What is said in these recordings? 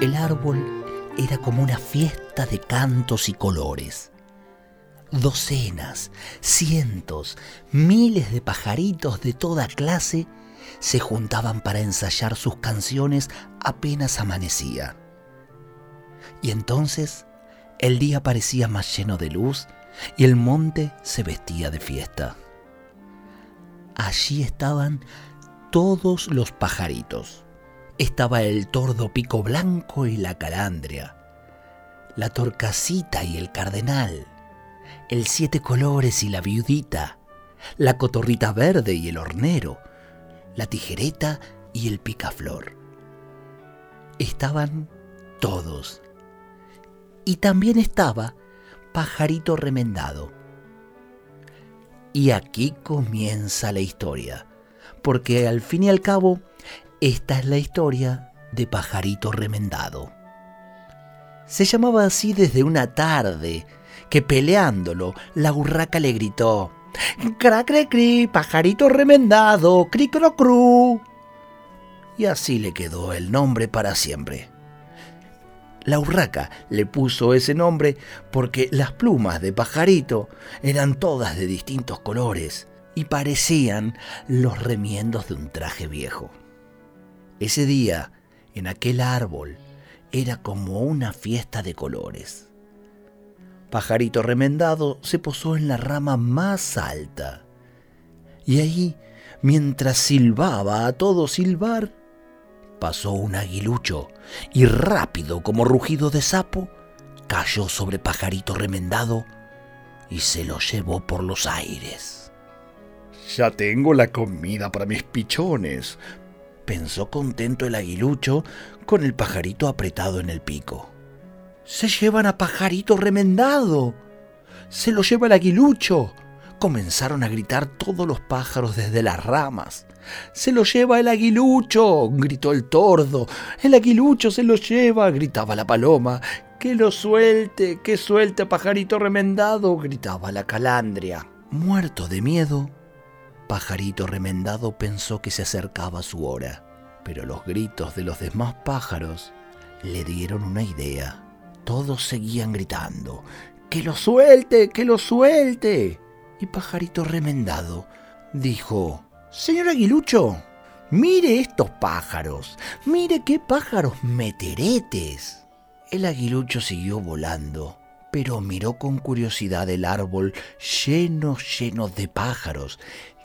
El árbol era como una fiesta de cantos y colores. Docenas, cientos, miles de pajaritos de toda clase se juntaban para ensayar sus canciones apenas amanecía. Y entonces el día parecía más lleno de luz y el monte se vestía de fiesta. Allí estaban todos los pajaritos estaba el tordo pico blanco y la calandria, la torcasita y el cardenal, el siete colores y la viudita, la cotorrita verde y el hornero, la tijereta y el picaflor. Estaban todos. Y también estaba pajarito remendado. Y aquí comienza la historia, porque al fin y al cabo esta es la historia de Pajarito Remendado. Se llamaba así desde una tarde que peleándolo la urraca le gritó Cra cri pajarito remendado, cri cro cru. Y así le quedó el nombre para siempre. La urraca le puso ese nombre porque las plumas de pajarito eran todas de distintos colores y parecían los remiendos de un traje viejo. Ese día, en aquel árbol, era como una fiesta de colores. Pajarito remendado se posó en la rama más alta. Y ahí, mientras silbaba a todo silbar, pasó un aguilucho y rápido como rugido de sapo, cayó sobre Pajarito remendado y se lo llevó por los aires. Ya tengo la comida para mis pichones, pensó contento el aguilucho con el pajarito apretado en el pico. Se llevan a pajarito remendado. Se lo lleva el aguilucho. Comenzaron a gritar todos los pájaros desde las ramas. Se lo lleva el aguilucho, gritó el tordo. El aguilucho se lo lleva, gritaba la paloma. Que lo suelte, que suelte pajarito remendado, gritaba la calandria. Muerto de miedo, Pajarito remendado pensó que se acercaba su hora, pero los gritos de los demás pájaros le dieron una idea. Todos seguían gritando, ¡Que lo suelte! ¡Que lo suelte! Y Pajarito remendado dijo, Señor Aguilucho, mire estos pájaros, mire qué pájaros meteretes. El aguilucho siguió volando, pero miró con curiosidad el árbol lleno, lleno de pájaros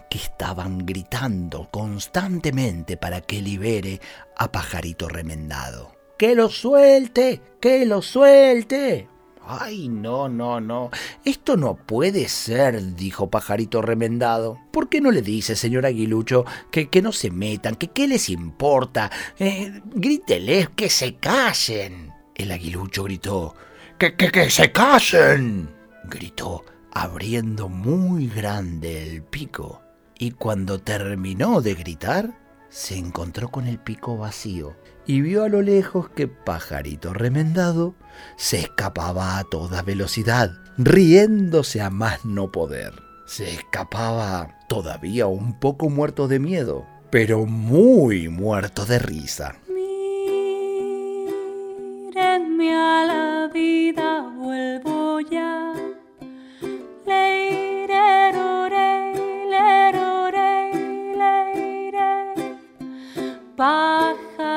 que estaban gritando constantemente para que libere a Pajarito Remendado. ¡Que lo suelte! ¡Que lo suelte! Ay, no, no, no. Esto no puede ser, dijo Pajarito Remendado. ¿Por qué no le dice, señor Aguilucho, que, que no se metan, que qué les importa? Eh, gríteles que se callen. El aguilucho gritó. ¡Que, que, que se callen! gritó, abriendo muy grande el pico y cuando terminó de gritar, se encontró con el pico vacío y vio a lo lejos que Pajarito Remendado se escapaba a toda velocidad, riéndose a más no poder. Se escapaba todavía un poco muerto de miedo, pero muy muerto de risa. Mírenme a la vida, vuelvo ya. 母